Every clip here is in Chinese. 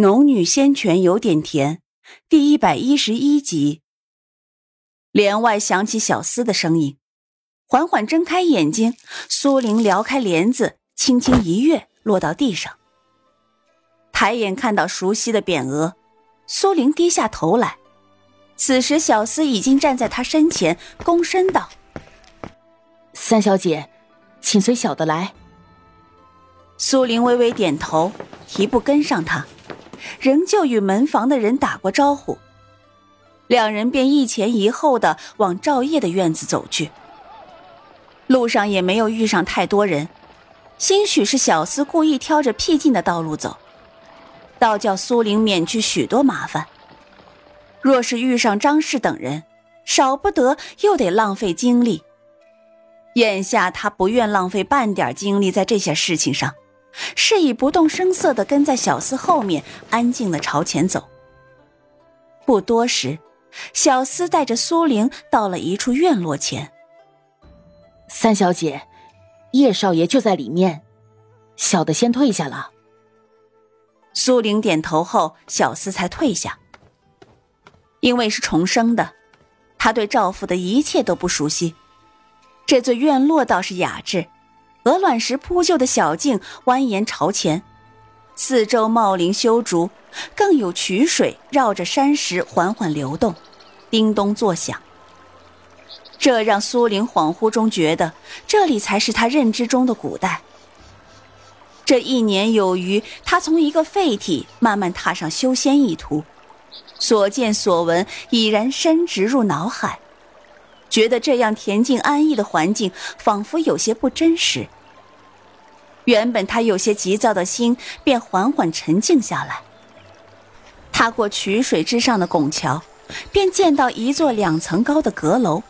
《农女仙泉有点甜》第一百一十一集。帘外响起小厮的声音，缓缓睁开眼睛，苏玲撩开帘子，轻轻一跃，落到地上。抬眼看到熟悉的匾额，苏玲低下头来。此时小厮已经站在她身前，躬身道：“三小姐，请随小的来。”苏玲微微点头，提步跟上他。仍旧与门房的人打过招呼，两人便一前一后的往赵烨的院子走去。路上也没有遇上太多人，兴许是小厮故意挑着僻静的道路走，倒叫苏玲免去许多麻烦。若是遇上张氏等人，少不得又得浪费精力。眼下他不愿浪费半点精力在这些事情上。是以不动声色的跟在小厮后面，安静的朝前走。不多时，小厮带着苏玲到了一处院落前。三小姐，叶少爷就在里面，小的先退下了。苏玲点头后，小厮才退下。因为是重生的，他对赵府的一切都不熟悉。这座院落倒是雅致。鹅卵石铺就的小径蜿蜒朝前，四周茂林修竹，更有渠水绕着山石缓缓流动，叮咚作响。这让苏玲恍惚中觉得，这里才是他认知中的古代。这一年有余，他从一个废体慢慢踏上修仙一途，所见所闻已然深植入脑海。觉得这样恬静安逸的环境，仿佛有些不真实。原本他有些急躁的心，便缓缓沉静下来。踏过渠水之上的拱桥，便见到一座两层高的阁楼。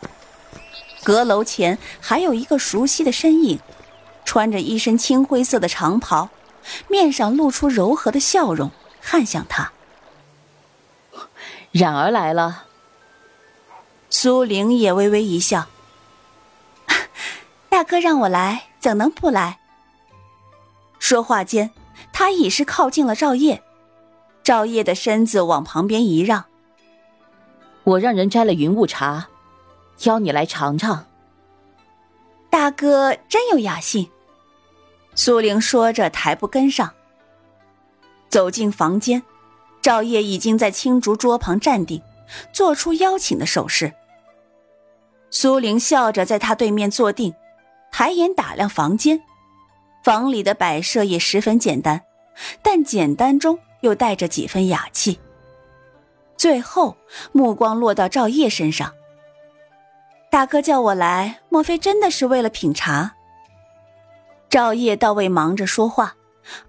阁楼前还有一个熟悉的身影，穿着一身青灰色的长袍，面上露出柔和的笑容，看向他。冉儿来了。苏玲也微微一笑：“ 大哥让我来，怎能不来？”说话间，他已是靠近了赵烨，赵烨的身子往旁边一让：“我让人摘了云雾茶，邀你来尝尝。”大哥真有雅兴。苏玲说着，抬步跟上，走进房间，赵烨已经在青竹桌旁站定，做出邀请的手势。苏玲笑着在他对面坐定，抬眼打量房间，房里的摆设也十分简单，但简单中又带着几分雅气。最后，目光落到赵烨身上。大哥叫我来，莫非真的是为了品茶？赵烨倒未忙着说话，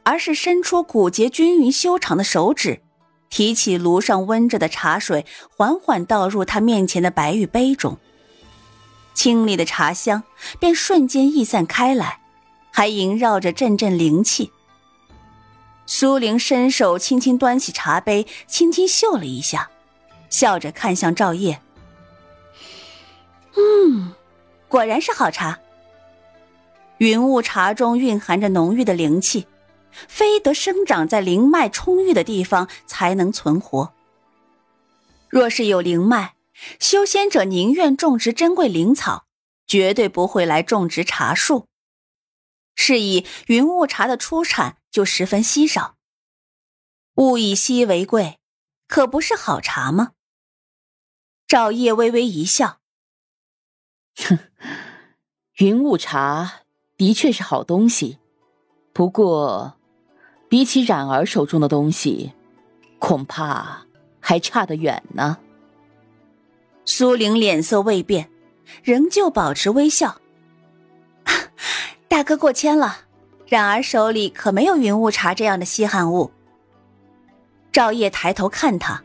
而是伸出骨节均匀修长的手指，提起炉上温着的茶水，缓缓倒入他面前的白玉杯中。清丽的茶香便瞬间溢散开来，还萦绕着阵阵灵气。苏玲伸手轻轻端起茶杯，轻轻嗅了一下，笑着看向赵烨：“嗯，果然是好茶。云雾茶中蕴含着浓郁的灵气，非得生长在灵脉充裕的地方才能存活。若是有灵脉。”修仙者宁愿种植珍贵灵草，绝对不会来种植茶树。是以云雾茶的出产就十分稀少。物以稀为贵，可不是好茶吗？赵烨微微一笑：“哼，云雾茶的确是好东西，不过比起冉儿手中的东西，恐怕还差得远呢。”苏玲脸色未变，仍旧保持微笑。大哥过谦了，冉儿手里可没有云雾茶这样的稀罕物。赵烨抬头看他，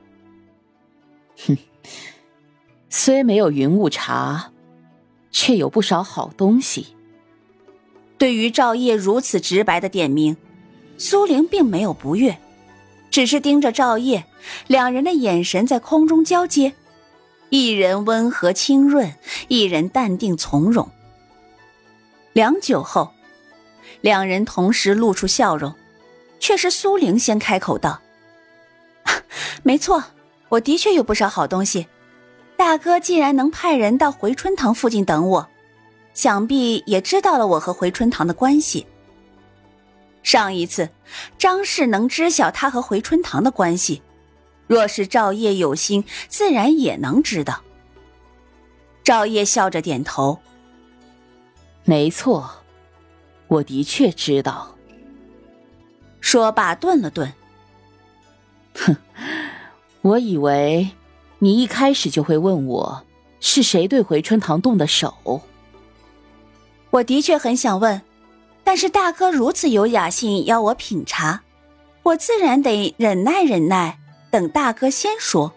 哼，虽没有云雾茶，却有不少好东西。对于赵烨如此直白的点名，苏玲并没有不悦，只是盯着赵烨，两人的眼神在空中交接。一人温和清润，一人淡定从容。良久后，两人同时露出笑容，却是苏玲先开口道：“没错，我的确有不少好东西。大哥既然能派人到回春堂附近等我，想必也知道了我和回春堂的关系。上一次，张氏能知晓他和回春堂的关系，若是赵烨有心，自然也能知道。赵烨笑着点头：“没错，我的确知道。”说罢，顿了顿。哼，我以为你一开始就会问我是谁对回春堂动的手。我的确很想问，但是大哥如此有雅兴要我品茶，我自然得忍耐忍耐，等大哥先说。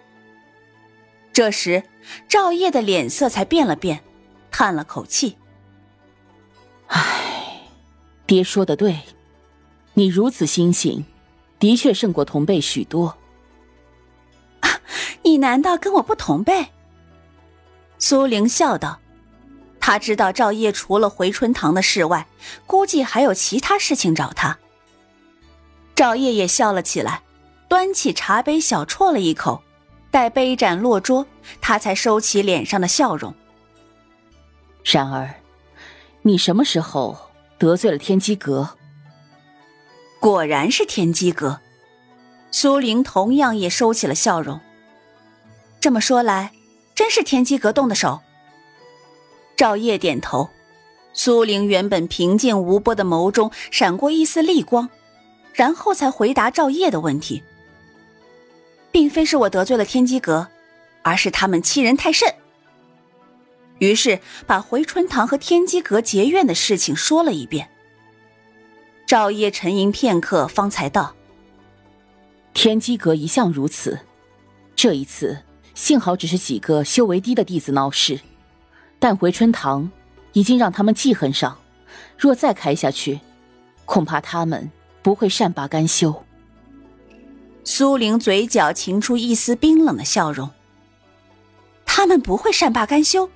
这时，赵烨的脸色才变了变，叹了口气：“唉，爹说的对，你如此心性。”的确胜过同辈许多。你难道跟我不同辈？苏玲笑道：“他知道赵烨除了回春堂的事外，估计还有其他事情找他。”赵烨也笑了起来，端起茶杯小啜了一口，待杯盏落桌，他才收起脸上的笑容。然而，你什么时候得罪了天机阁？果然是天机阁，苏玲同样也收起了笑容。这么说来，真是天机阁动的手。赵烨点头，苏玲原本平静无波的眸中闪过一丝厉光，然后才回答赵烨的问题：“并非是我得罪了天机阁，而是他们欺人太甚。”于是把回春堂和天机阁结怨的事情说了一遍。赵烨沉吟片刻，方才道：“天机阁一向如此，这一次幸好只是几个修为低的弟子闹事，但回春堂已经让他们记恨上，若再开下去，恐怕他们不会善罢甘休。”苏玲嘴角噙出一丝冰冷的笑容：“他们不会善罢甘休。”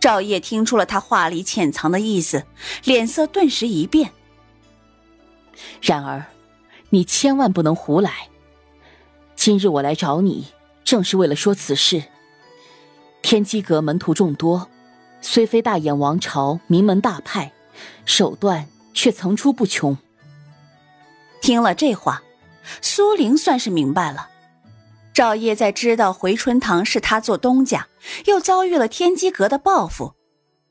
赵烨听出了他话里潜藏的意思，脸色顿时一变。然而，你千万不能胡来。今日我来找你，正是为了说此事。天机阁门徒众多，虽非大燕王朝名门大派，手段却层出不穷。听了这话，苏玲算是明白了。赵烨在知道回春堂是他做东家，又遭遇了天机阁的报复，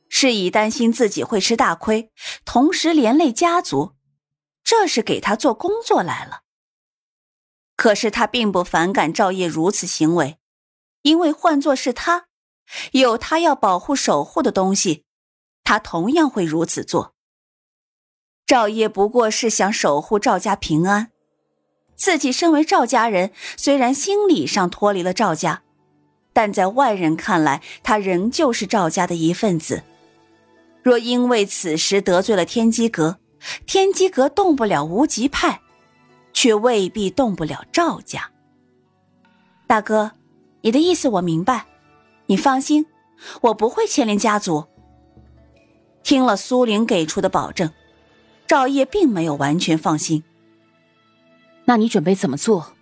是以担心自己会吃大亏，同时连累家族。这是给他做工作来了。可是他并不反感赵烨如此行为，因为换作是他，有他要保护守护的东西，他同样会如此做。赵烨不过是想守护赵家平安，自己身为赵家人，虽然心理上脱离了赵家，但在外人看来，他仍旧是赵家的一份子。若因为此时得罪了天机阁，天机阁动不了无极派，却未必动不了赵家。大哥，你的意思我明白，你放心，我不会牵连家族。听了苏玲给出的保证，赵烨并没有完全放心。那你准备怎么做？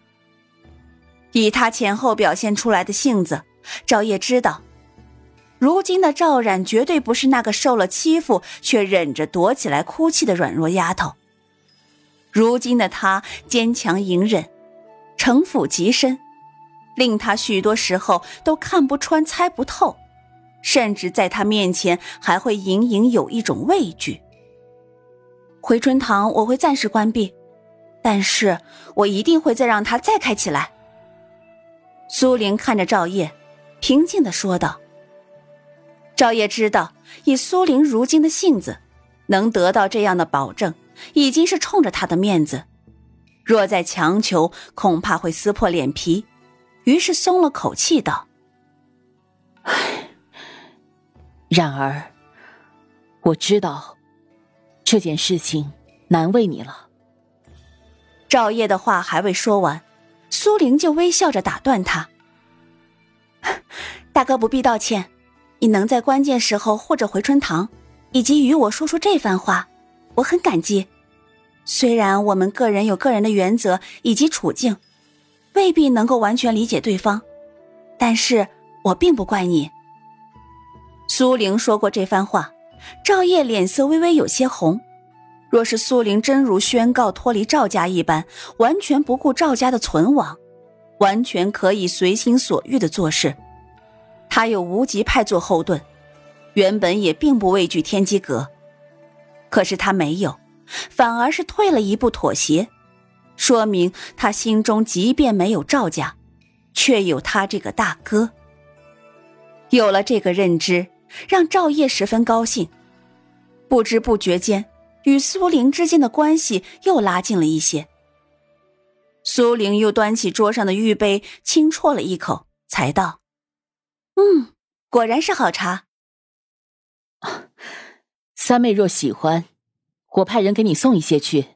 以他前后表现出来的性子，赵烨知道。如今的赵冉绝对不是那个受了欺负却忍着躲起来哭泣的软弱丫头。如今的她坚强隐忍，城府极深，令他许多时候都看不穿、猜不透，甚至在他面前还会隐隐有一种畏惧。回春堂我会暂时关闭，但是我一定会再让他再开起来。苏玲看着赵烨，平静的说道。赵烨知道，以苏玲如今的性子，能得到这样的保证，已经是冲着他的面子。若再强求，恐怕会撕破脸皮。于是松了口气，道：“唉，然而，我知道这件事情难为你了。”赵烨的话还未说完，苏玲就微笑着打断他：“ 大哥不必道歉。”你能在关键时候护着回春堂，以及与我说出这番话，我很感激。虽然我们个人有个人的原则以及处境，未必能够完全理解对方，但是我并不怪你。”苏玲说过这番话，赵烨脸色微微有些红。若是苏玲真如宣告脱离赵家一般，完全不顾赵家的存亡，完全可以随心所欲的做事。他有无极派做后盾，原本也并不畏惧天机阁。可是他没有，反而是退了一步妥协，说明他心中即便没有赵家，却有他这个大哥。有了这个认知，让赵烨十分高兴，不知不觉间。与苏玲之间的关系又拉近了一些。苏玲又端起桌上的玉杯，轻啜了一口，才道：“嗯，果然是好茶。三妹若喜欢，我派人给你送一些去。”